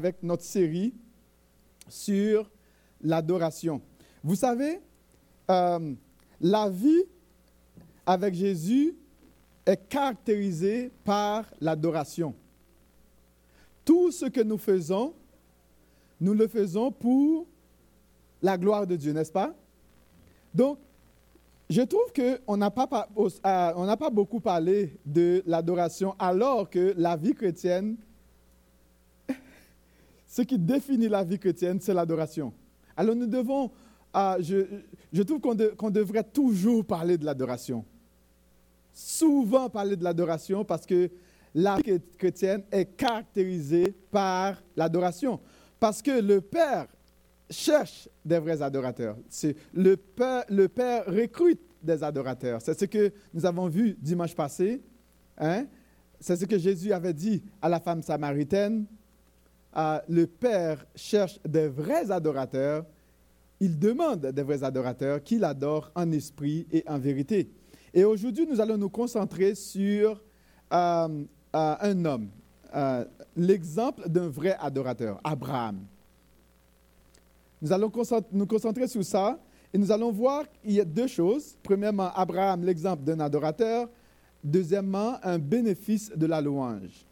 avec notre série sur l'adoration. Vous savez, euh, la vie avec Jésus est caractérisée par l'adoration. Tout ce que nous faisons, nous le faisons pour la gloire de Dieu, n'est-ce pas? Donc, je trouve qu'on n'a pas, euh, pas beaucoup parlé de l'adoration alors que la vie chrétienne, ce qui définit la vie chrétienne, c'est l'adoration. Alors nous devons, euh, je, trouve qu'on devrait toujours parler de l'adoration. Souvent parler de l'adoration parce que la vie chrétienne est caractérisée par l'adoration. Parce que le Père cherche des vrais adorateurs. C'est le père, le père recrute des adorateurs. C'est ce que nous avons vu dimanche passé. Hein? C'est ce que Jésus avait dit à la femme samaritaine. Euh, le Père cherche des vrais adorateurs. Il demande des vrais adorateurs qui l'adorent en esprit et en vérité. Et aujourd'hui, nous allons nous concentrer sur euh, euh, un homme, l'exemple d'un vrai adorateur, Abraham. Nous allons nous concentrer sur ça et nous allons voir qu'il y a deux choses. Premièrement, Abraham, l'exemple d'un adorateur. Deuxièmement, un bénéfice de la louange.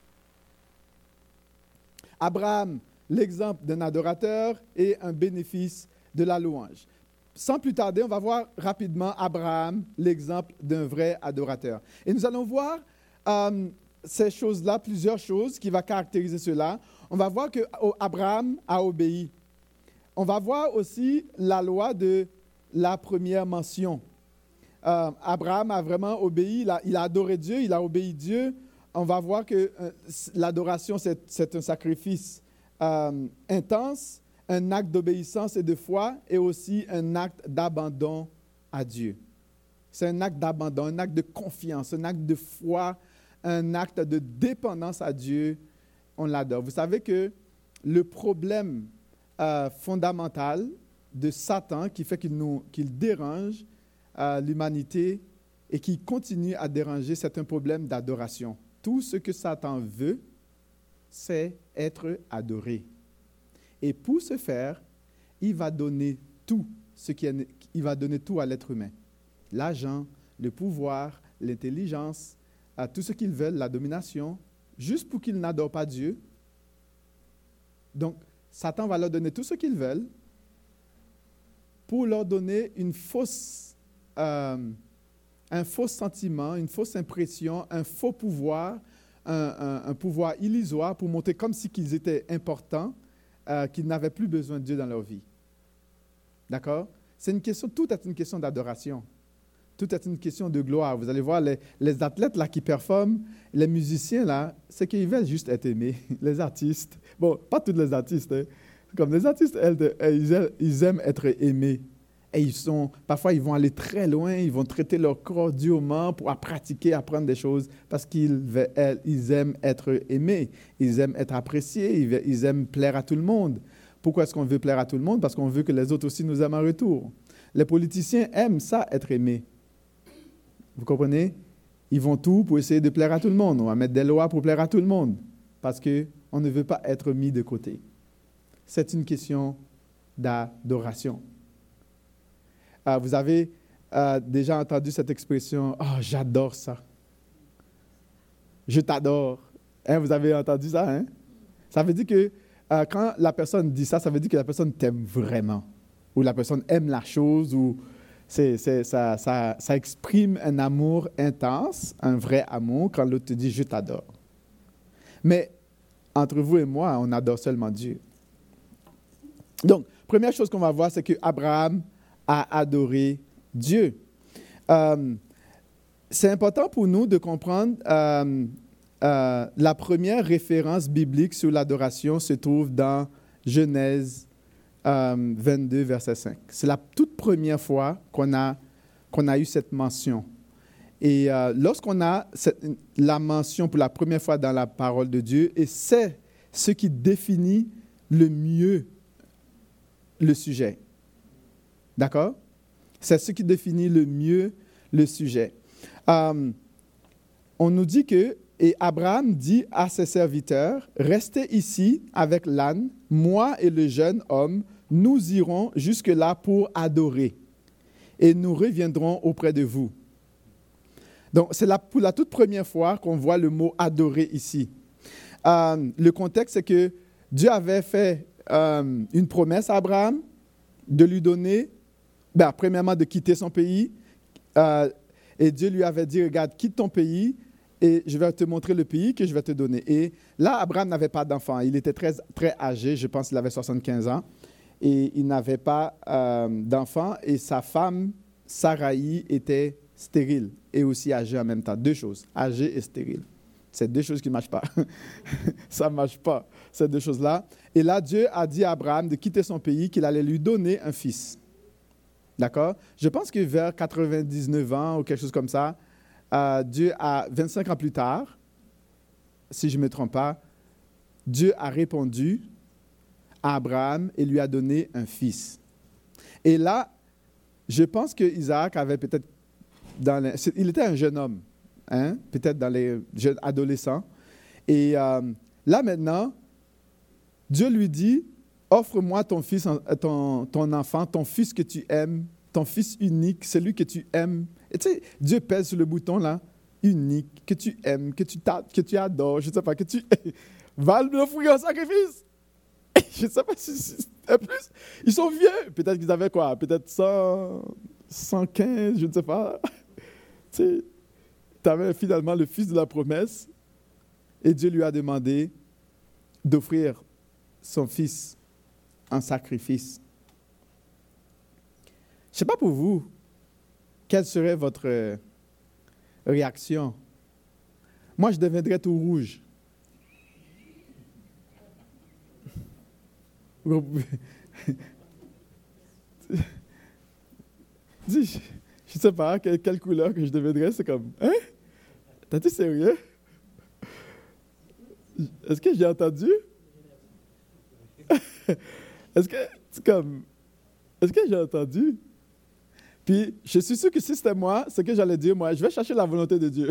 Abraham, l'exemple d'un adorateur et un bénéfice de la louange. Sans plus tarder, on va voir rapidement Abraham, l'exemple d'un vrai adorateur. Et nous allons voir euh, ces choses-là, plusieurs choses qui vont caractériser cela. On va voir que Abraham a obéi on va voir aussi la loi de la première mention. Euh, Abraham a vraiment obéi, il a, adoré Dieu, il a obéi Dieu. On va voir que euh, l'adoration, c'est un sacrifice euh, intense, un acte d'obéissance et de foi, et aussi un acte d'abandon à Dieu. C'est un acte d'abandon, un acte de confiance, un acte de foi, un acte de dépendance à Dieu. On l'adore. Vous savez que le problème euh, fondamental de Satan qui fait qu'il dérange l'humanité et qui continue à déranger, c'est un problème d'adoration. Tout ce que Satan veut, c'est être adoré. Et pour ce faire, il va donner tout, ce qui va donner tout à l'être humain. L'argent, le pouvoir, l'intelligence, tout ce qu'ils veulent, la domination, juste pour qu'ils n'adorent pas Dieu. Donc, Satan va leur donner tout ce qu'ils veulent pour leur donner une fausse, euh, un faux sentiment, une fausse impression, un faux pouvoir, un, pouvoir illusoire pour montrer comme si qu'ils étaient importants, euh, qu'ils n'avaient plus besoin de Dieu dans leur vie. D'accord? C'est une question, tout est une question d'adoration. Tout est une question de gloire. Vous allez voir les, les athlètes là qui performent, les musiciens là, c'est qu'ils veulent juste être aimés. Les artistes, Bon, pas tous les artistes. Hein. Comme les artistes, ils aiment être aimés. Et ils sont, parfois, ils vont aller très loin, ils vont traiter leur corps durement pour pratiquer, apprendre des choses, parce qu'ils ils aiment être aimés, ils aiment être appréciés, ils aiment plaire à tout le monde. Pourquoi est-ce qu'on veut plaire à tout le monde? Parce qu'on veut que les autres aussi nous aiment en retour. Les politiciens aiment ça, être aimés. Vous comprenez? Ils vont tout pour essayer de plaire à tout le monde. On va mettre des lois pour plaire à tout le monde. Parce que on ne veut pas être mis de côté. C'est une question d'adoration. Euh, vous avez euh, déjà entendu cette expression Oh, j'adore ça. Je t'adore. Hein, vous avez entendu ça, hein? Ça veut dire que euh, quand la personne dit ça, ça veut dire que la personne t'aime vraiment. Ou la personne aime la chose, ou ça, ça, exprime un amour intense, un vrai amour, quand l'autre te dit Je t'adore. Mais entre vous et moi, on adore seulement Dieu. Donc, première chose qu'on va voir, c'est que Abraham a adoré Dieu. Euh, c'est important pour nous de comprendre euh, euh, la première référence biblique sur l'adoration se trouve dans Genèse 22, verset 5. C'est la toute première fois qu'on a, qu'on a eu cette mention. Et lorsqu'on a la mention pour la première fois dans la parole de Dieu, et c'est ce qui définit le mieux le sujet. D'accord? C'est ce qui définit le mieux le sujet. Euh, on nous dit que et Abraham dit à ses serviteurs, restez ici avec l'âne, moi et le jeune homme, nous irons jusque-là pour adorer, et nous reviendrons auprès de vous. Donc, c'est pour la toute première fois qu'on voit le mot adorer ici. Euh, le contexte, c'est que Dieu avait fait euh, une promesse à Abraham de lui donner, ben, premièrement, de quitter son pays. Euh, et Dieu lui avait dit, regarde, quitte ton pays et je vais te montrer le pays que je vais te donner. Et là, Abraham n'avait pas d'enfant. Il était très, très âgé, je pense qu'il avait 75 ans. Et il n'avait pas d'enfant. Et sa femme, Sarai, était stérile et aussi âgé en même temps. Deux choses, âgé et stérile. C'est deux choses qui ne marchent pas. ça ne marche pas, ces deux choses-là. Et là, Dieu a dit à Abraham de quitter son pays, qu'il allait lui donner un fils. D'accord? Je pense que vers 99 ans ou quelque chose comme ça, euh, Dieu a, 25 ans plus tard, si je ne me trompe pas, Dieu a répondu à Abraham et lui a donné un fils. Et là, je pense que Isaac avait peut-être il était un jeune homme, hein, peut-être dans les jeunes adolescents. Et euh, là maintenant, Dieu lui dit, offre-moi ton fils, ton, enfant, ton fils que tu aimes, ton fils unique, celui que tu aimes. Tu sais, Dieu pèse sur le bouton là, unique, que tu aimes, que tu, que tu adores, je ne sais pas, que tu vas l'offrir en sacrifice. je ne sais pas si, en plus, ils sont vieux. Peut-être qu'ils avaient quoi? Peut-être 100, 115, je ne sais pas tu avais finalement le fils de la promesse et Dieu lui a demandé d'offrir son fils en sacrifice. Je ne sais pas pour vous, quelle serait votre réaction? Moi, je deviendrais tout rouge. Dis, je sais pas quelle, couleur que je deviendrais. C'est comme, hein? T'es-tu sérieux? Est-ce que j'ai entendu? Est-ce que, c'est comme, est-ce que j'ai entendu? Puis, je suis sûr que si c'était moi, ce que j'allais dire, moi, je vais chercher la volonté de Dieu.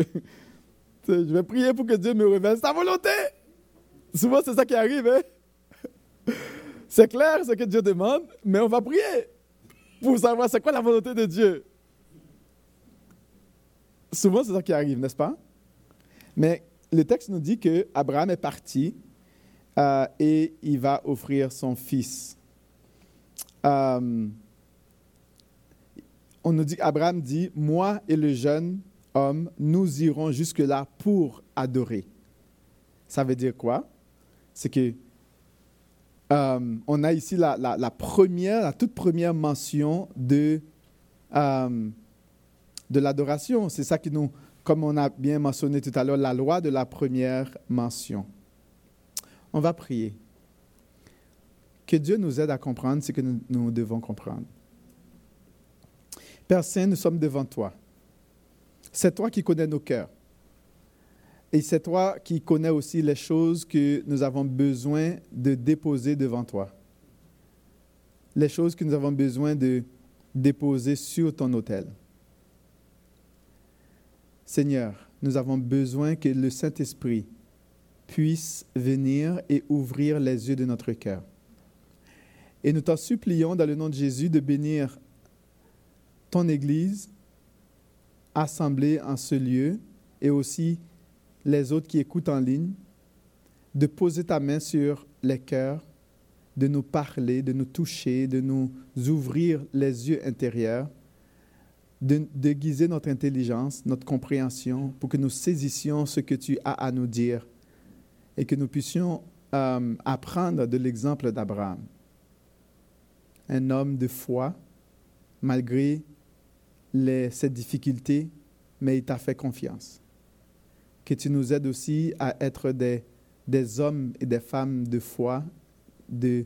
je vais prier pour que Dieu me révèle sa volonté. Souvent, c'est ça qui arrive. Hein? C'est clair ce que Dieu demande, mais on va prier pour savoir c'est quoi la volonté de Dieu. Souvent, c'est ça qui arrive, n'est-ce pas? Mais le texte nous dit que Abraham est parti euh, et il va offrir son fils. Euh, on nous dit, Abraham dit, moi et le jeune homme, nous irons jusque-là pour adorer. Ça veut dire quoi? C'est que euh, on a ici la, première, la toute première mention de de l'adoration. C'est ça qui nous, comme on a bien mentionné tout à l'heure, la loi de la première mention. On va prier. Que Dieu nous aide à comprendre ce que nous, devons comprendre. Père Saint, nous sommes devant toi. C'est toi qui connais nos cœurs. Et c'est toi qui connais aussi les choses que nous avons besoin de déposer devant toi. Les choses que nous avons besoin de déposer sur ton autel. Seigneur, nous avons besoin que le Saint-Esprit puisse venir et ouvrir les yeux de notre cœur. Et nous t'en supplions dans le nom de Jésus de bénir ton Église assemblée en ce lieu et aussi les autres qui écoutent en ligne, de poser ta main sur les cœurs, de nous parler, de nous toucher, de nous ouvrir les yeux intérieurs de déguiser notre intelligence, notre compréhension, pour que nous saisissions ce que tu as à nous dire et que nous puissions euh, apprendre de l'exemple d'Abraham. Un homme de foi, malgré les, ses difficultés, mais il t'a fait confiance. Que tu nous aides aussi à être des, des hommes et des femmes de foi, de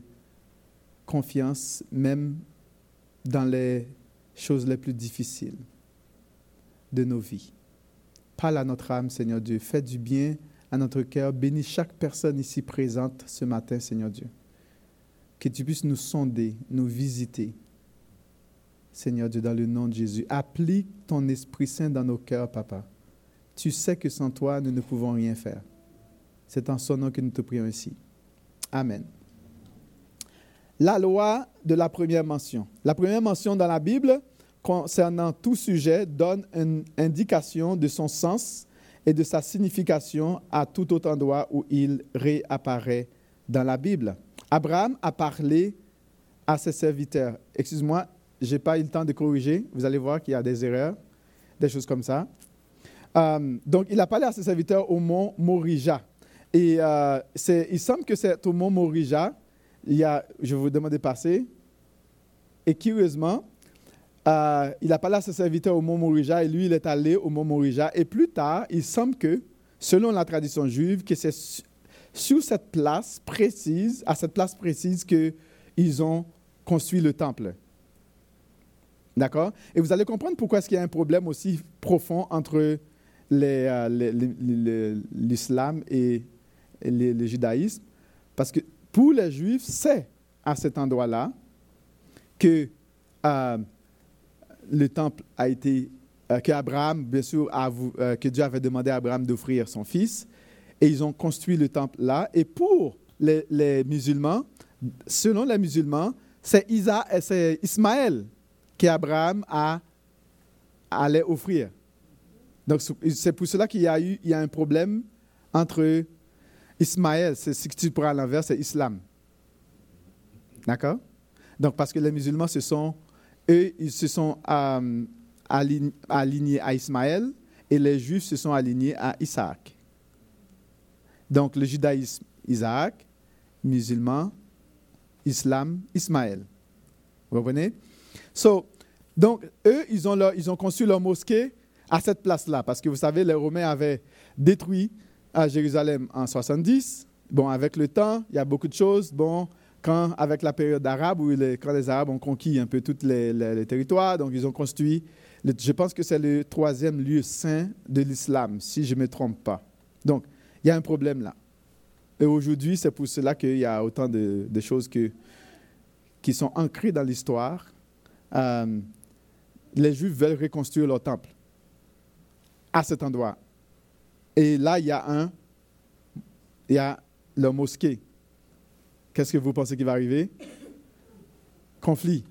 confiance, même dans les choses les plus difficiles de nos vies. Parle à notre âme, Seigneur Dieu. Fais du bien à notre cœur. Bénis chaque personne ici présente ce matin, Seigneur Dieu. Que tu puisses nous sonder, nous visiter. Seigneur Dieu, dans le nom de Jésus. Applique ton Esprit Saint dans nos cœurs, Papa. tu sais que sans toi, nous ne pouvons rien faire. C'est en son nom que nous te prions ici. Amen. La loi de la première mention. La première mention dans la Bible concernant tout sujet donne une indication de son sens et de sa signification à tout autre endroit où il réapparaît dans la Bible. Abraham a parlé à ses serviteurs. Excuse-moi, je n'ai pas eu le temps de corriger. Vous allez voir qu'il y a des erreurs, des choses comme ça. Euh, donc, il a parlé à ses serviteurs au mont Morija. Et euh, il semble que c'est au mont Morija. Il y a, je vous demander de passer. Et curieusement, euh, il a parlé à ses serviteurs au mont Morija et lui, il est allé au mont Morija. Et plus tard, il semble que, selon la tradition juive, que c'est sur cette place précise, à cette place précise, qu'ils ont construit le temple. D'accord? Et vous allez comprendre pourquoi est-ce qu'il y a un problème aussi profond entre euh, l'islam et le judaïsme. Parce que pour les juifs, c'est à cet endroit-là que euh, le temple a été, euh, que Abraham, bien sûr, que Dieu avait demandé à Abraham d'offrir son fils. Et ils ont construit le temple là. Et pour les, musulmans, selon les musulmans, c'est Ismaël qu'Abraham a allait offrir. Donc, c'est pour cela qu'il y a eu il y a un problème entre Ismaël, c'est ce que tu prends à l'envers, c'est islam. D'accord? Donc, parce que les musulmans, se sont, eux, ils se sont euh, alignés à Ismaël et les juifs se sont alignés à Isaac. Donc, le judaïsme, Isaac, musulman, islam, Ismaël. Vous comprenez? So, Donc, eux, ils ont, leur, ils ont conçu leur mosquée à cette place-là, parce que vous savez, les Romains avaient détruit à Jérusalem en 70. Bon, avec le temps, il y a beaucoup de choses. Bon, quand, avec la période arabe, où les, quand les Arabes ont conquis un peu tous les, territoires, donc ils ont construit, je pense que c'est le troisième lieu saint de l'islam, si je ne me trompe pas. Donc, il y a un problème là. Et aujourd'hui, c'est pour cela qu'il y a autant de, choses qui sont ancrées dans l'histoire. Euh, les Juifs veulent reconstruire leur temple à cet endroit. Et là, il y a un, il y a la mosquée. Qu'est-ce que vous pensez qui va arriver? Conflit.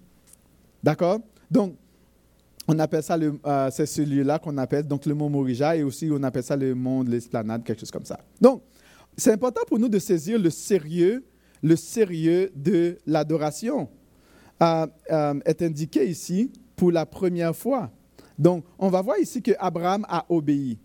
D'accord? Donc, on appelle ça, le, euh, c'est ce lieu-là qu'on appelle donc le mont Morija et aussi on appelle ça le mont de l'esplanade, quelque chose comme ça. Donc, c'est important pour nous de saisir le sérieux, le sérieux de l'adoration. Euh, euh, est indiqué ici pour la première fois. Donc, on va voir ici que Abraham a obéi.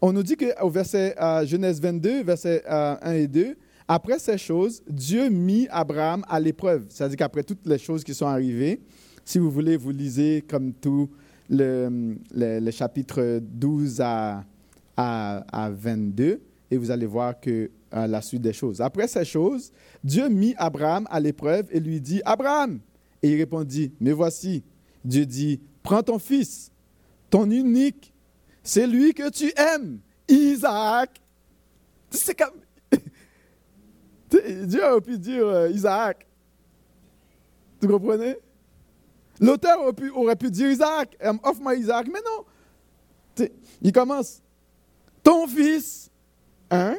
On nous dit qu'au verset euh, Genèse 22, verset 1 euh, et 2, après ces choses, Dieu mit Abraham à l'épreuve. C'est-à-dire qu'après toutes les choses qui sont arrivées, si vous voulez, vous lisez comme tout le, chapitre 12 à, à, 22 et vous allez voir que euh, la suite des choses. Après ces choses, Dieu mit Abraham à l'épreuve et lui dit, Abraham, et il répondit, mais voici, Dieu dit, prends ton fils, ton unique, c'est lui que tu aimes, Isaac. C'est comme... Dieu aurait pu dire euh, Isaac. Tu comprenez? L'auteur aurait pu, dire Isaac, offre-moi Isaac, mais non. il commence, ton fils, un,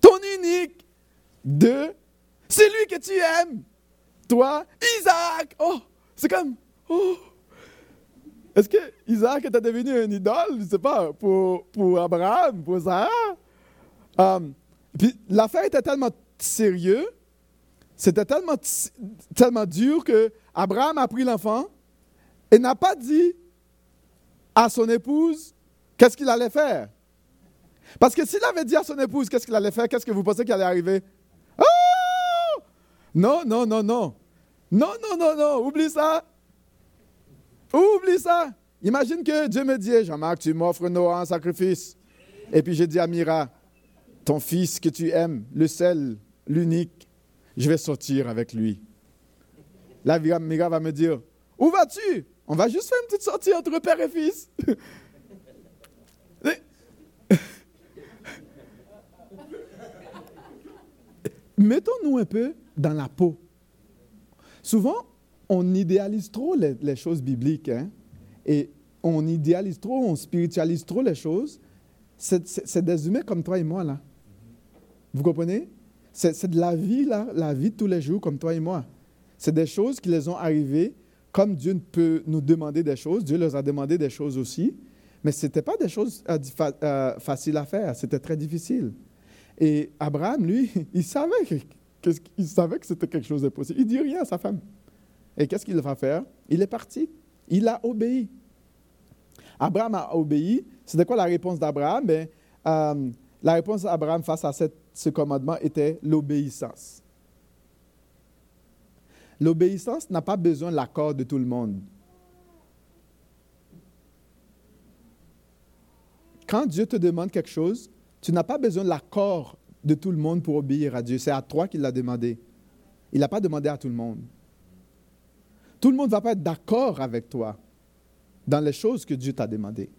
ton unique, deux, c'est lui que tu aimes. Toi, Isaac. Oh, c'est comme, oh, est-ce que Isaac était devenu une idole, je ne sais pas, pour, pour Abraham, pour Sarah? Um, puis l'affaire était tellement sérieuse, c'était tellement, tellement dur que Abraham a pris l'enfant et n'a pas dit à son épouse qu'est-ce qu'il allait faire. Parce que s'il avait dit à son épouse qu'est-ce qu'il allait faire, qu'est-ce que vous pensez qu'il allait arriver? Oh! Non, non, non, non. Non, non, non, non, oublie ça. Oublie ça. Imagine que Dieu me dit, Jean-Marc, tu m'offres Noah en sacrifice. Et puis j'ai dit à Mira, ton fils que tu aimes, le seul, l'unique, je vais sortir avec lui. Là, Mira va me dire, où vas-tu? On va juste faire une petite sortie entre père et fils. Mettons-nous un peu dans la peau. Souvent, on idéalise trop les, choses bibliques. Hein? Et on idéalise trop, on spiritualise trop les choses. C'est des humains comme toi et moi, là. Vous comprenez? C'est de la vie, là, la vie de tous les jours, comme toi et moi. C'est des choses qui les ont arrivées, comme Dieu peut nous demander des choses. Dieu leur a demandé des choses aussi. Mais ce n'était pas des choses euh, euh, faciles à faire, c'était très difficile. Et Abraham, lui, il savait que, que c'était quelque chose d'impossible. Il dit rien à sa femme. Et qu'est-ce qu'il va faire? Il est parti. Il a obéi. Abraham a obéi. C'était quoi la réponse d'Abraham? Ben, euh, la réponse d'Abraham face à ce commandement était l'obéissance. L'obéissance n'a pas besoin de l'accord de tout le monde. Quand Dieu te demande quelque chose, tu n'as pas besoin de l'accord de tout le monde pour obéir à Dieu. C'est à toi qu'il l'a demandé. Il n'a pas demandé à tout le monde. Tout le monde ne va pas être d'accord avec toi dans les choses que Dieu t'a demandées.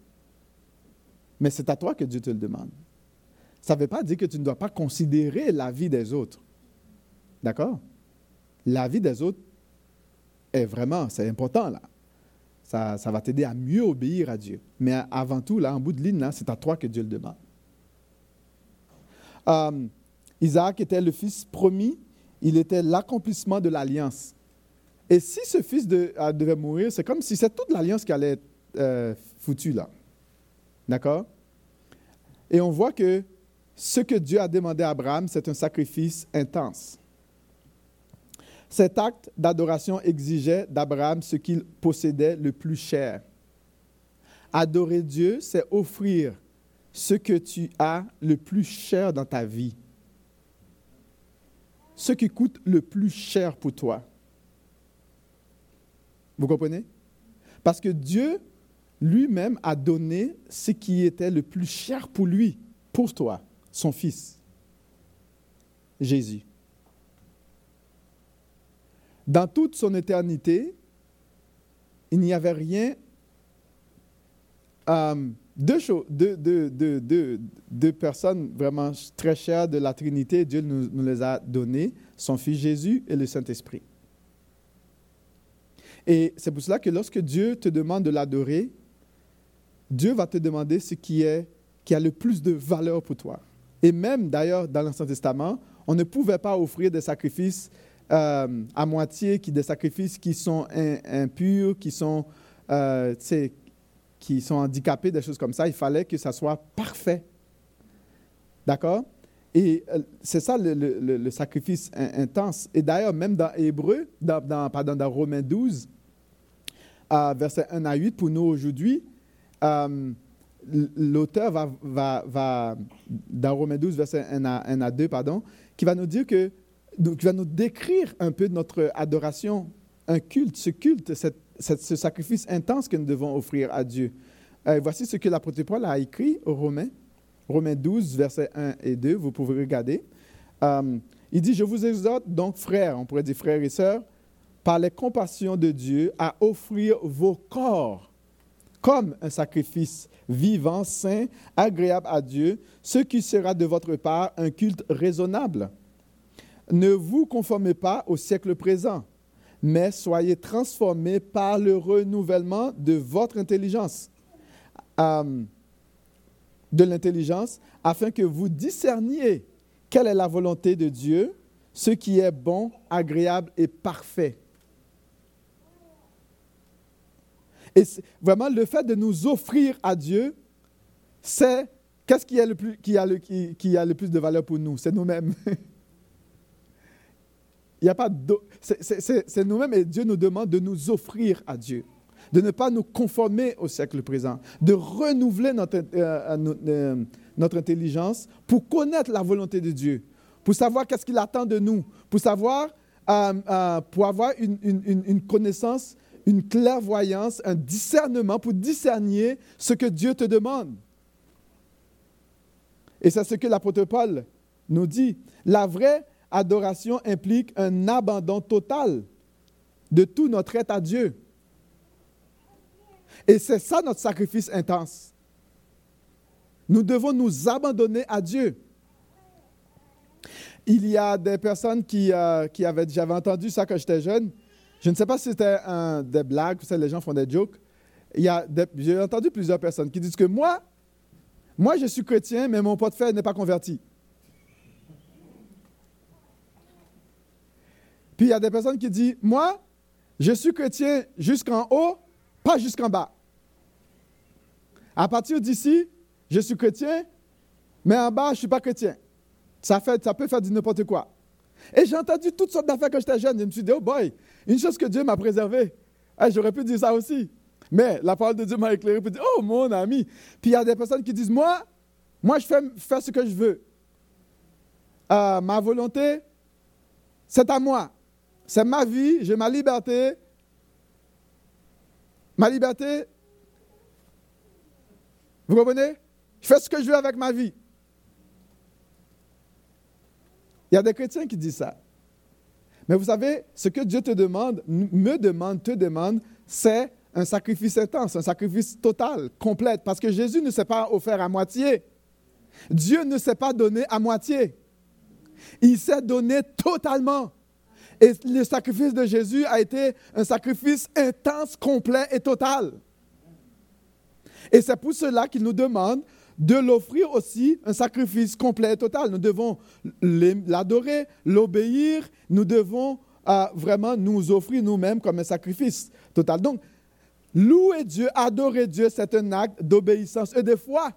Mais c'est à toi que Dieu te le demande. Ça ne veut pas dire que tu ne dois pas considérer la vie des autres. D'accord? La vie des autres est vraiment, c'est important là. Ça, ça va t'aider à mieux obéir à Dieu. Mais avant tout, là, en bout de ligne, c'est à toi que Dieu le demande. Euh, Isaac était le fils promis, il était l'accomplissement de l'alliance. Et si ce fils devait mourir, c'est comme si c'est toute l'alliance qui allait être euh, foutue là. D'accord? Et on voit que ce que Dieu a demandé à Abraham, c'est un sacrifice intense. Cet acte d'adoration exigeait d'Abraham ce qu'il possédait le plus cher. Adorer Dieu, c'est offrir ce que tu as le plus cher dans ta vie. Ce qui coûte le plus cher pour toi. Vous comprenez? Parce que Dieu lui-même a donné ce qui était le plus cher pour lui, pour toi, son Fils, Jésus. Dans toute son éternité, il n'y avait rien, euh, deux, personnes vraiment très chères de la Trinité, Dieu nous, nous les a données, son Fils Jésus et le Saint-Esprit. Et c'est pour cela que lorsque Dieu te demande de l'adorer, Dieu va te demander ce qui, est, qui a le plus de valeur pour toi. Et même d'ailleurs, dans l'Ancien Testament, on ne pouvait pas offrir des sacrifices euh, à moitié, qui, des sacrifices qui sont impurs, qui sont, euh, qui sont handicapés, des choses comme ça. Il fallait que ça soit parfait. D'accord? Et euh, c'est ça le, sacrifice intense. Et d'ailleurs, même dans Hébreu, dans, pardon, dans Romains 12, verset 1 à 8, pour nous aujourd'hui, euh, l'auteur va, va, va, dans Romains 12, verset 1 à, 1 à 2, pardon, qui va nous dire que, qui va nous décrire un peu notre adoration, un culte, ce culte, ce sacrifice intense que nous devons offrir à Dieu. Euh, voici ce que l'apôtre Paul a écrit aux Romains, Romains 12, verset 1 et 2, vous pouvez regarder. Euh, il dit, je vous exhorte donc, frères, on pourrait dire frères et sœurs, par les compassions de Dieu, à offrir vos corps comme un sacrifice vivant, saint, agréable à Dieu, ce qui sera de votre part un culte raisonnable. Ne vous conformez pas au siècle présent, mais soyez transformés par le renouvellement de votre intelligence, euh, de l'intelligence, afin que vous discerniez quelle est la volonté de Dieu, ce qui est bon, agréable et parfait. Et vraiment, le fait de nous offrir à Dieu, c'est qu'est-ce qui, a le plus, qui, a le, qui, a le plus de valeur pour nous? C'est nous-mêmes. Il n'y a pas c'est nous-mêmes et Dieu nous demande de nous offrir à Dieu, de ne pas nous conformer au siècle présent, de renouveler notre, euh, euh, notre intelligence pour connaître la volonté de Dieu, pour savoir qu'est-ce qu'il attend de nous, pour savoir, euh, pour avoir une, une connaissance une clairvoyance, un discernement pour discerner ce que Dieu te demande. Et c'est ce que l'apôtre Paul nous dit. La vraie adoration implique un abandon total de tout notre être à Dieu. Et c'est ça notre sacrifice intense. Nous devons nous abandonner à Dieu. Il y a des personnes qui, euh, qui avaient, j'avais entendu ça quand j'étais jeune, je ne sais pas si c'était des blagues, les gens font des jokes. j'ai entendu plusieurs personnes qui disent que moi, moi je suis chrétien, mais mon portefeuille n'est pas converti. Puis il y a des personnes qui disent, moi, je suis chrétien jusqu'en haut, pas jusqu'en bas. À partir d'ici, je suis chrétien, mais en bas, je ne suis pas chrétien. Ça, fait, ça peut faire du n'importe quoi. Et j'ai entendu toutes sortes d'affaires quand j'étais jeune. Je me suis dit, oh boy, une chose que Dieu m'a préservée. J'aurais pu dire ça aussi. Mais la parole de Dieu m'a éclairé pour dire, oh mon ami. Puis il y a des personnes qui disent, moi, moi je fais, fais ce que je veux. Euh, ma volonté, c'est à moi. C'est ma vie, j'ai ma liberté. Ma liberté, vous comprenez? Je fais ce que je veux avec ma vie. Il y a des chrétiens qui disent ça. Mais vous savez, ce que Dieu te demande, me demande, te demande, c'est un sacrifice intense, un sacrifice total, complet, parce que Jésus ne s'est pas offert à moitié. Dieu ne s'est pas donné à moitié. Il s'est donné totalement. Et le sacrifice de Jésus a été un sacrifice intense, complet et total. Et c'est pour cela qu'il nous demande de l'offrir aussi un sacrifice complet et total. Nous devons l'adorer, l'obéir, nous devons euh, vraiment nous offrir nous-mêmes comme un sacrifice total. Donc, louer Dieu, adorer Dieu, c'est un acte d'obéissance et de foi.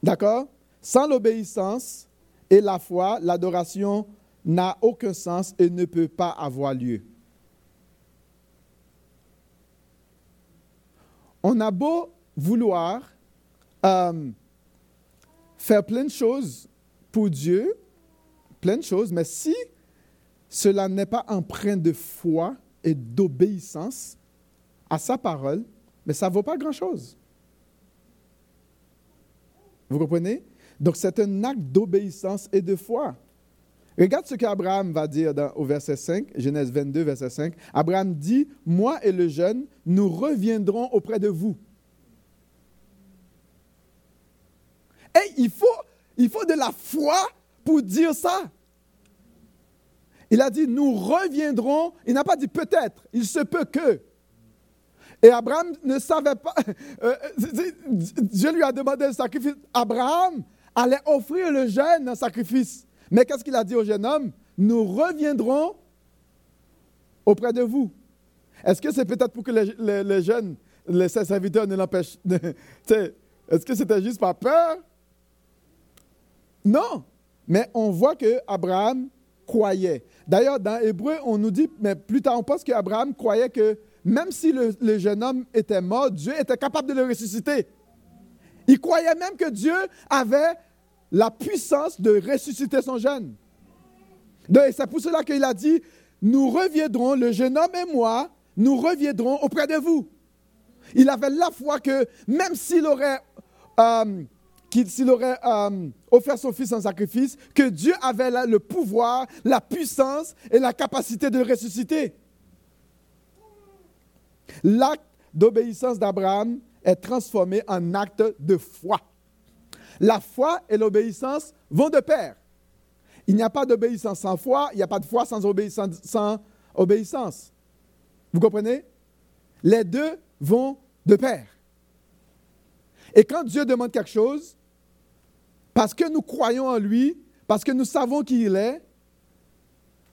D'accord Sans l'obéissance et la foi, l'adoration n'a aucun sens et ne peut pas avoir lieu. On a beau vouloir euh, faire plein de choses pour Dieu, plein de choses, mais si cela n'est pas empreint de foi et d'obéissance à sa parole, mais ça ne vaut pas grand-chose. Vous comprenez? Donc c'est un acte d'obéissance et de foi. Regarde ce qu'Abraham va dire au verset 5, Genèse 22, verset 5. Abraham dit, moi et le jeune, nous reviendrons auprès de vous. Et il faut, il faut de la foi pour dire ça. Il a dit, nous reviendrons. Il n'a pas dit peut-être, il se peut que. Et Abraham ne savait pas. Euh, Dieu lui a demandé le sacrifice. Abraham allait offrir le jeune en sacrifice. Mais qu'est-ce qu'il a dit au jeune homme? Nous reviendrons auprès de vous. Est-ce que c'est peut-être pour que les, jeunes, les serviteurs ne l'empêchent Est-ce que c'était juste par peur? Non. Mais on voit que Abraham croyait. D'ailleurs, dans Hébreu, on nous dit, mais plus tard, on pense qu'Abraham croyait que même si le, jeune homme était mort, Dieu était capable de le ressusciter. Il croyait même que Dieu avait la puissance de ressusciter son jeune. C'est pour cela qu'il a dit, nous reviendrons, le jeune homme et moi, nous reviendrons auprès de vous. Il avait la foi que même s'il aurait, euh, euh, offert son fils en sacrifice, que Dieu avait le pouvoir, la puissance et la capacité de ressusciter. L'acte d'obéissance d'Abraham est transformé en acte de foi. La foi et l'obéissance vont de pair. Il n'y a pas d'obéissance sans foi, il n'y a pas de foi sans obéissance. Vous comprenez? Les deux vont de pair. Et quand Dieu demande quelque chose, parce que nous croyons en lui, parce que nous savons qui il est,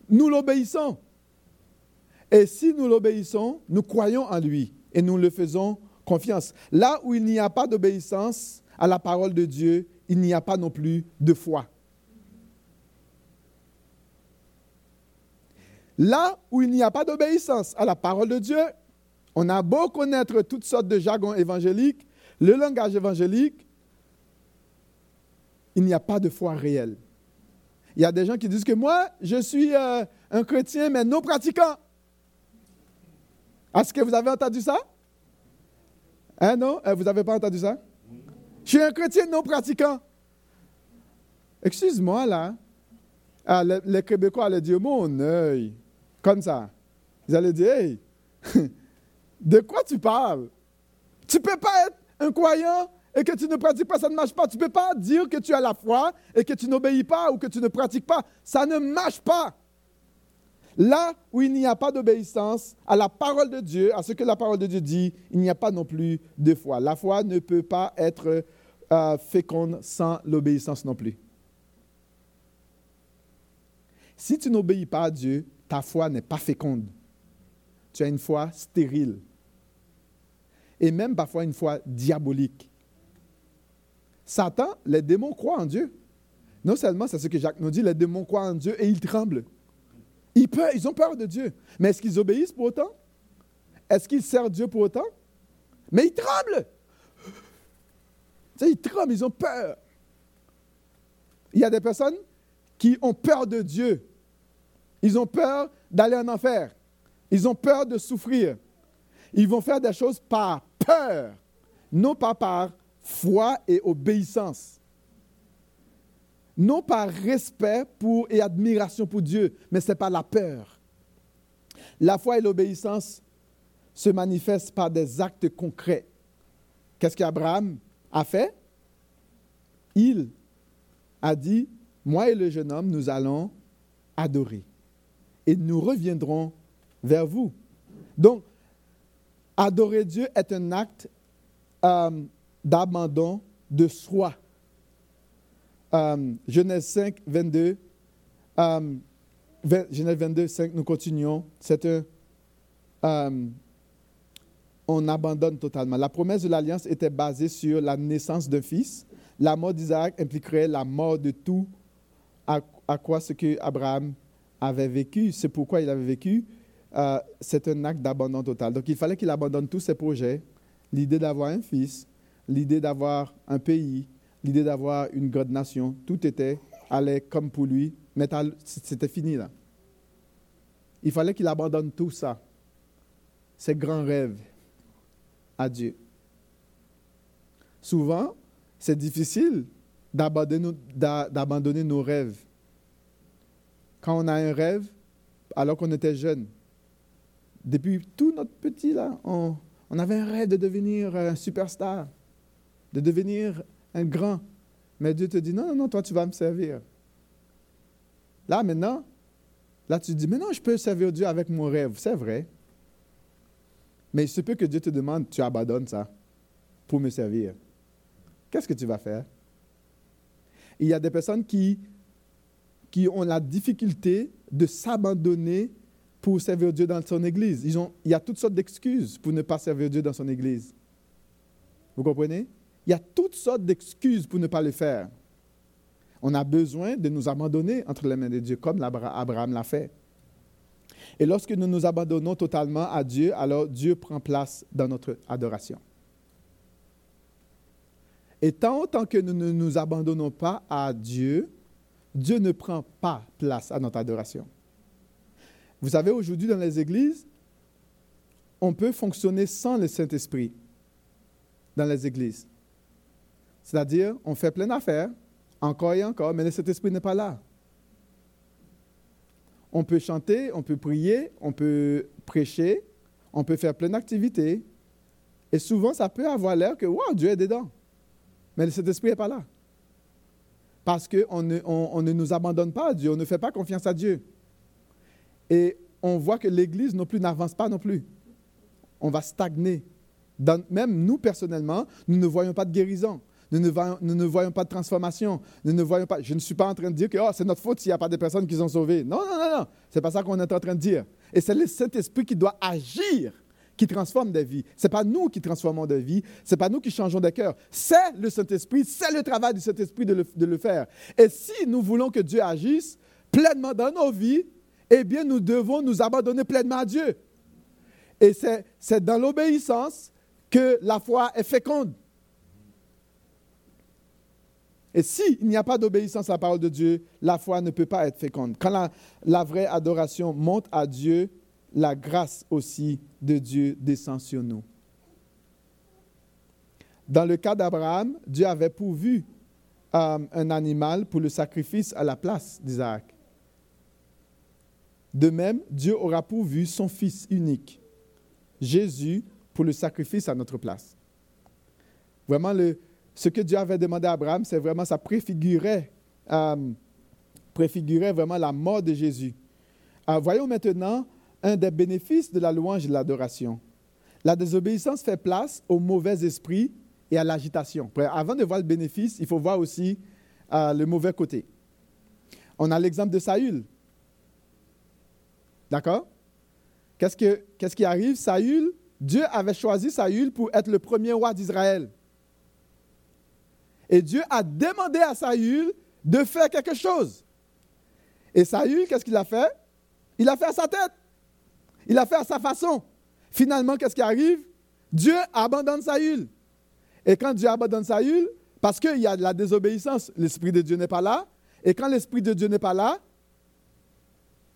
nous l'obéissons. Et si nous l'obéissons, nous croyons en lui et nous le faisons confiance. Là où il n'y a pas d'obéissance, à la parole de Dieu, il n'y a pas non plus de foi. Là où il n'y a pas d'obéissance à la parole de Dieu, on a beau connaître toutes sortes de jargons évangéliques, le langage évangélique, il n'y a pas de foi réelle. Il y a des gens qui disent que moi, je suis euh, un chrétien, mais non pratiquant. Est-ce que vous avez entendu ça? Hein, non? Euh, vous n'avez pas entendu ça? Je suis un chrétien non pratiquant. Excuse-moi, là. Ah, les, Québécois allaient dire mon œil. Comme ça. Ils allaient dire Hey, de quoi tu parles? Tu ne peux pas être un croyant et que tu ne pratiques pas, ça ne marche pas. Tu ne peux pas dire que tu as la foi et que tu n'obéis pas ou que tu ne pratiques pas. Ça ne marche pas. Là où il n'y a pas d'obéissance à la parole de Dieu, à ce que la parole de Dieu dit, il n'y a pas non plus de foi. La foi ne peut pas être euh, féconde sans l'obéissance non plus. Si tu n'obéis pas à Dieu, ta foi n'est pas féconde. Tu as une foi stérile. Et même parfois une foi diabolique. Satan, les démons croient en Dieu. Non seulement, c'est ce que Jacques nous dit, les démons croient en Dieu et ils tremblent. Ils, ils ont peur de Dieu. Mais est-ce qu'ils obéissent pour autant? Est-ce qu'ils servent Dieu pour autant? Mais ils tremblent. Ils tremblent, ils ont peur. Il y a des personnes qui ont peur de Dieu. Ils ont peur d'aller en enfer. Ils ont peur de souffrir. Ils vont faire des choses par peur, non pas par foi et obéissance. Non par respect pour, et admiration pour Dieu, mais c'est par la peur. La foi et l'obéissance se manifestent par des actes concrets. Qu'est-ce qu'Abraham a fait Il a dit, moi et le jeune homme, nous allons adorer. Et nous reviendrons vers vous. Donc, adorer Dieu est un acte euh, d'abandon de soi. Euh, Genèse 5, 22. Euh, Genèse 22, 5, nous continuons. C'est un. On abandonne totalement. La promesse de l'alliance était basée sur la naissance d'un fils. La mort d'Isaac impliquerait la mort de tout à, à quoi ce que Abraham avait vécu. C'est pourquoi il avait vécu. Euh, c'est un acte d'abandon total. Donc il fallait qu'il abandonne tous ses projets, l'idée d'avoir un fils, l'idée d'avoir un pays, l'idée d'avoir une grande nation. Tout était allait comme pour lui, mais c'était fini là. Il fallait qu'il abandonne tout ça, ses grands rêves, à Dieu. Souvent, c'est difficile d'abandonner nos rêves. Quand on a un rêve, alors qu'on était jeune, depuis tout notre petit, là, on, avait un rêve de devenir un superstar, de devenir un grand. Mais Dieu te dit, non, non, non, toi, tu vas me servir. Là, maintenant, là, tu dis, mais non, je peux servir Dieu avec mon rêve. C'est vrai. Mais il se peut que Dieu te demande, tu abandonnes ça pour me servir. Qu'est-ce que tu vas faire? Il y a des personnes qui, qui ont la difficulté de s'abandonner pour servir Dieu dans son Église. Ils ont, il y a toutes sortes d'excuses pour ne pas servir Dieu dans son Église. Vous comprenez? Il y a toutes sortes d'excuses pour ne pas le faire. On a besoin de nous abandonner entre les mains de Dieu, comme Abraham l'a fait. Et lorsque nous nous abandonnons totalement à Dieu, alors Dieu prend place dans notre adoration. Et tant que nous ne nous abandonnons pas à Dieu, Dieu ne prend pas place à notre adoration. Vous savez, aujourd'hui, dans les églises, on peut fonctionner sans le Saint-Esprit dans les églises. C'est-à-dire, on fait plein d'affaires, encore et encore, mais le Saint-Esprit n'est pas là. On peut chanter, on peut prier, on peut prêcher, on peut faire plein d'activités. Et souvent, ça peut avoir l'air que, Dieu est dedans. Mais le Saint-Esprit n'est pas là. Parce qu'on ne, on ne nous abandonne pas à Dieu, on ne fait pas confiance à Dieu. Et on voit que l'Église non plus n'avance pas non plus. On va stagner. même nous, personnellement, nous ne voyons pas de guérison. Nous ne, voyons, pas de transformation. Je ne suis pas en train de dire que oh, c'est notre faute s'il n'y a pas de personnes qui sont sauvées. Non, non, non, non. C'est pas ça qu'on est en train de dire. Et c'est le Saint-Esprit qui doit agir, qui transforme des vies. Ce n'est pas nous qui transformons des vies. Ce n'est pas nous qui changeons des cœurs. C'est le Saint-Esprit. C'est le travail du Saint-Esprit de de le faire. Et si nous voulons que Dieu agisse pleinement dans nos vies, eh bien, nous devons nous abandonner pleinement à Dieu. Et c'est dans l'obéissance que la foi est féconde. Et s'il n'y a pas d'obéissance à la parole de Dieu, la foi ne peut pas être féconde. Quand la, vraie adoration monte à Dieu, la grâce aussi de Dieu descend sur nous. Dans le cas d'Abraham, Dieu avait pourvu euh, un animal pour le sacrifice à la place d'Isaac. De même, Dieu aura pourvu son Fils unique, Jésus, pour le sacrifice à notre place. Vraiment, le, ce que Dieu avait demandé à Abraham, c'est vraiment, ça préfigurait, euh, vraiment la mort de Jésus. Ah, voyons maintenant un des bénéfices de la louange et de l'adoration. La désobéissance fait place au mauvais esprit et à l'agitation. Avant de voir le bénéfice, il faut voir aussi euh, le mauvais côté. On a l'exemple de Saül. D'accord? Qu'est-ce, que, qu'est-ce qui arrive? Saül, Dieu avait choisi Saül pour être le premier roi d'Israël. Et Dieu a demandé à Saül de faire quelque chose. Et Saül, qu'est-ce qu'il a fait? Il a fait à sa tête. Il a fait à sa façon. Finalement, qu'est-ce qui arrive? Dieu abandonne Saül. Et quand Dieu abandonne Saül, parce qu'il y a de la désobéissance, l'Esprit de Dieu n'est pas là. Et quand l'Esprit de Dieu n'est pas là,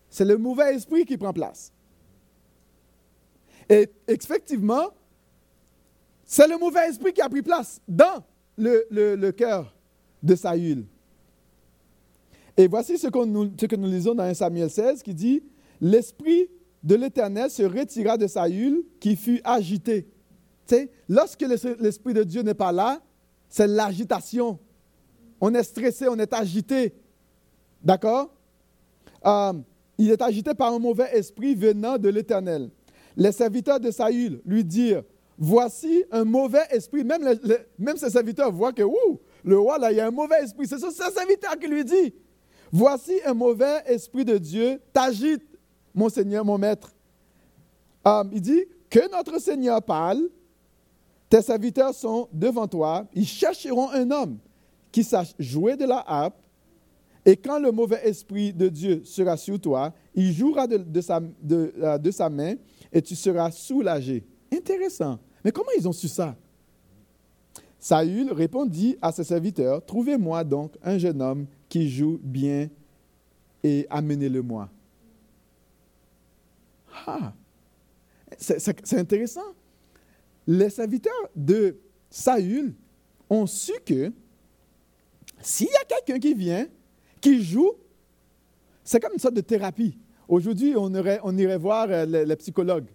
c'est le mauvais esprit qui prend place. Et effectivement, c'est le mauvais esprit qui a pris place dans le, cœur de Saül. Et voici ce, nous, ce, que nous lisons dans 1 Samuel 16 qui dit L'esprit de l'Éternel se retira de Saül qui fut agité. Tu sais, lorsque l'esprit de Dieu n'est pas là, c'est l'agitation. On est stressé, on est agité. D'accord? Euh, Il est agité par un mauvais esprit venant de l'Éternel. Les serviteurs de Saül lui dirent Voici un mauvais esprit. Même, ses serviteurs voient que le roi, là, il y a un mauvais esprit. C'est ses serviteurs qui lui dit Voici un mauvais esprit de Dieu t'agite, mon Seigneur, mon Maître. Euh, il dit Que notre Seigneur parle, tes serviteurs sont devant toi, ils chercheront un homme qui sache jouer de la harpe, et quand le mauvais esprit de Dieu sera sur toi, il jouera de, sa, euh, de sa main, et tu seras soulagé. Intéressant. Mais comment ils ont su ça? Saül répondit à ses serviteurs, Trouvez-moi donc un jeune homme qui joue bien et amenez-le-moi. Ah, c'est intéressant. Les serviteurs de Saül ont su que s'il y a quelqu'un qui vient, qui joue, c'est comme une sorte de thérapie. Aujourd'hui, on, irait voir euh, les psychologues.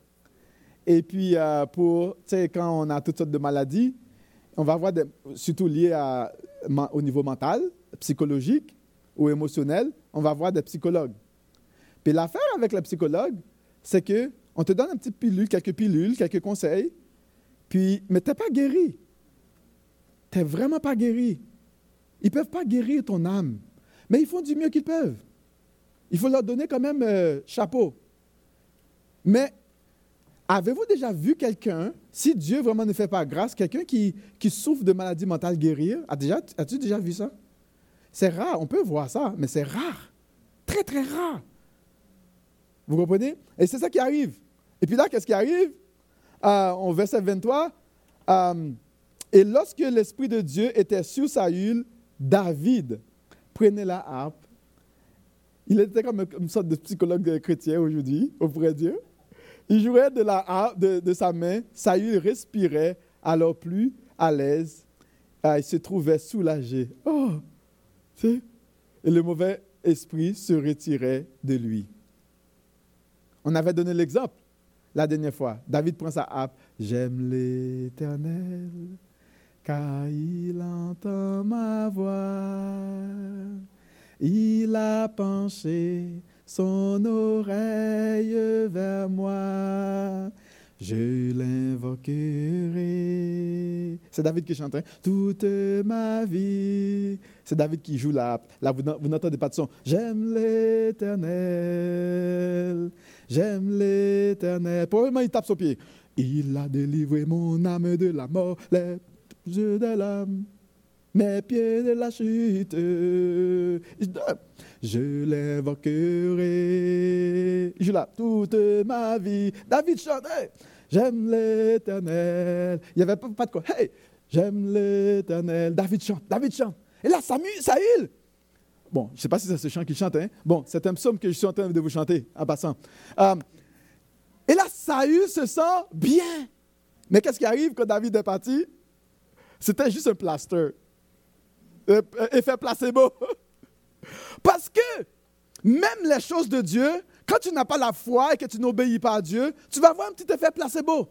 Et puis, euh, pour, quand on a toutes sortes de maladies, on va voir, surtout liées au niveau mental, psychologique ou émotionnel, on va voir des psychologues. Puis l'affaire avec les psychologues, c'est qu'on te donne un petit pilule, quelques pilules, quelques conseils, puis, mais tu n'es pas guéri. Tu n'es vraiment pas guéri. Ils ne peuvent pas guérir ton âme, mais ils font du mieux qu'ils peuvent. Il faut leur donner quand même euh, chapeau. Mais Avez-vous déjà vu quelqu'un, si Dieu vraiment ne fait pas grâce, quelqu'un qui, qui souffre de maladie mentale guérir? As-tu déjà, as déjà vu ça? C'est rare, on peut voir ça, mais c'est rare. Très, très rare. Vous comprenez? Et c'est ça qui arrive. Et puis là, qu'est-ce qui arrive? Euh, au verset 23, euh, et lorsque l'Esprit de Dieu était sur Saül, David prenait la harpe. Il était comme une sorte de psychologue chrétien aujourd'hui, auprès de Dieu. Il jouait de, la, de, sa main, Saül respirait alors plus à l'aise, ah, il se trouvait soulagé. Oh, et le mauvais esprit se retirait de lui. On avait donné l'exemple la dernière fois. David prend sa harpe. J'aime l'Éternel, car il entend ma voix. Il a penché son oreille vers moi. Je l'invoquerai. C'est David qui chante. Hein? Toute ma vie. C'est David qui joue là. Là, vous, n'entendez pas de son. J'aime l'éternel. J'aime l'éternel. Probablement, il tape son pied. Il a délivré mon âme de la mort, les yeux de l'âme, mes pieds de la chute. Je l'invoquerai. Je là toute ma vie. David chantait. J'aime l'éternel. Il n'y avait pas, de quoi. Hey, j'aime l'éternel. David chante. David chante. Et là, Samuel, Saül. Bon, je ne sais pas si c'est ce chant qu'il chante. Hein? Bon, c'est un psaume que je suis en train de vous chanter en passant. Euh, et là, Saül se sent bien. Mais qu'est-ce qui arrive quand David est parti? C'était juste un plaster. Euh, effet placebo. Parce que même les choses de Dieu, quand tu n'as pas la foi et que tu n'obéis pas à Dieu, tu vas avoir un petit effet placebo,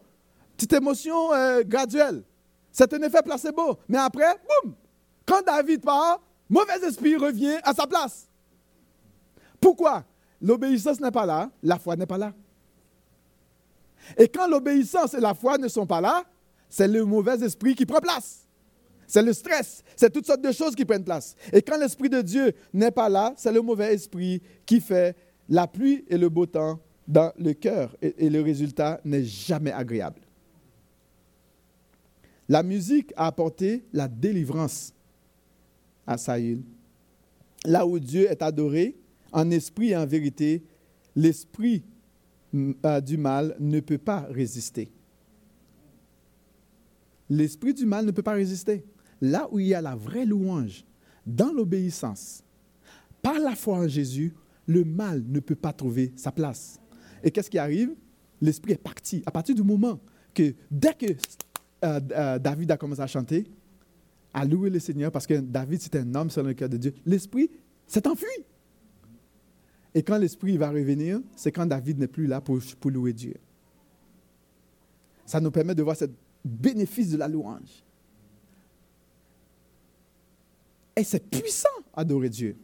petite émotion euh, graduelle. C'est un effet placebo. Mais après, boum, quand David part, mauvais esprit revient à sa place. Pourquoi? l'obéissance n'est pas là, la foi n'est pas là. Et quand l'obéissance et la foi ne sont pas là, c'est le mauvais esprit qui prend place. C'est le stress, c'est toutes sortes de choses qui prennent place. Et quand l'Esprit de Dieu n'est pas là, c'est le mauvais esprit qui fait la pluie et le beau temps dans le cœur. Et, le résultat n'est jamais agréable. La musique a apporté la délivrance à Saül. Là où Dieu est adoré, en esprit et en vérité, l'esprit euh, du mal ne peut pas résister. L'esprit du mal ne peut pas résister. Là où il y a la vraie louange, dans l'obéissance, par la foi en Jésus, le mal ne peut pas trouver sa place. Et qu'est-ce qui arrive? L'esprit est parti. À partir du moment que, dès que euh, euh, David a commencé à chanter, à louer le Seigneur, parce que David, c'est un homme selon le cœur de Dieu, l'esprit s'est enfui. Et quand l'esprit va revenir, c'est quand David n'est plus là pour, pour louer Dieu. Ça nous permet de voir ce bénéfice de la louange. Et c'est puissant adorer Dieu.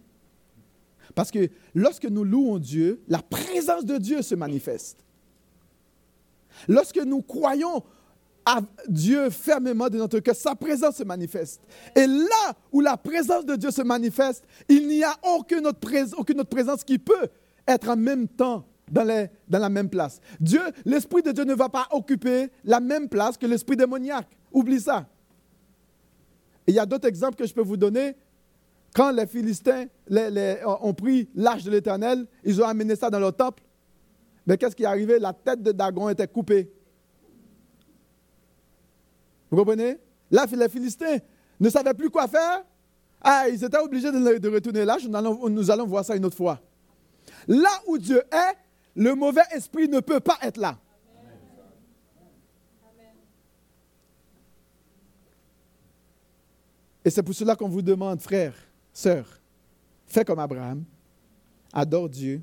Parce que lorsque nous louons Dieu, la présence de Dieu se manifeste. Lorsque nous croyons à Dieu fermement de notre cœur, sa présence se manifeste. Et là où la présence de Dieu se manifeste, il n'y a aucune autre, présence qui peut être en même temps dans, dans la même place. Dieu, l'Esprit de Dieu ne va pas occuper la même place que l'Esprit démoniaque. Oublie ça. il y a d'autres exemples que je peux vous donner. Quand les Philistins ont pris l'âge de l'Éternel, ils ont amené ça dans leur temple. Mais qu'est-ce qui est arrivé? La tête de Dagon était coupée. Vous comprenez? Là, les Philistins ne savaient plus quoi faire. Ah, ils étaient obligés de, retourner là. Nous nous allons voir ça une autre fois. Là où Dieu est, le mauvais esprit ne peut pas être là. Et c'est pour cela qu'on vous demande, frère, sœur, fais comme Abraham, adore Dieu,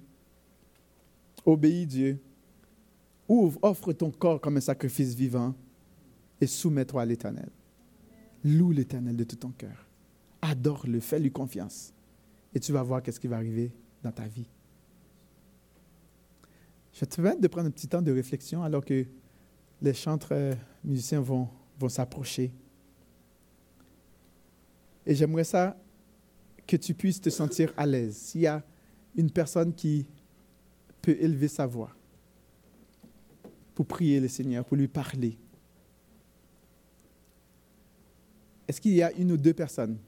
obéis Dieu, ouvre, offre ton corps comme un sacrifice vivant et soumets-toi à l'Éternel. Loue l'Éternel de tout ton cœur. Adore-le, fais-lui confiance. Et tu vas voir qu'est-ce qui va arriver dans ta vie. Je te permettre de prendre un petit temps de réflexion alors que les chantres euh, musiciens vont, vont s'approcher. Et j'aimerais ça que tu puisses te sentir à l'aise. S'il y a une personne qui peut élever sa voix pour prier le Seigneur, pour lui parler, Est-ce qu'il y a une ou deux personnes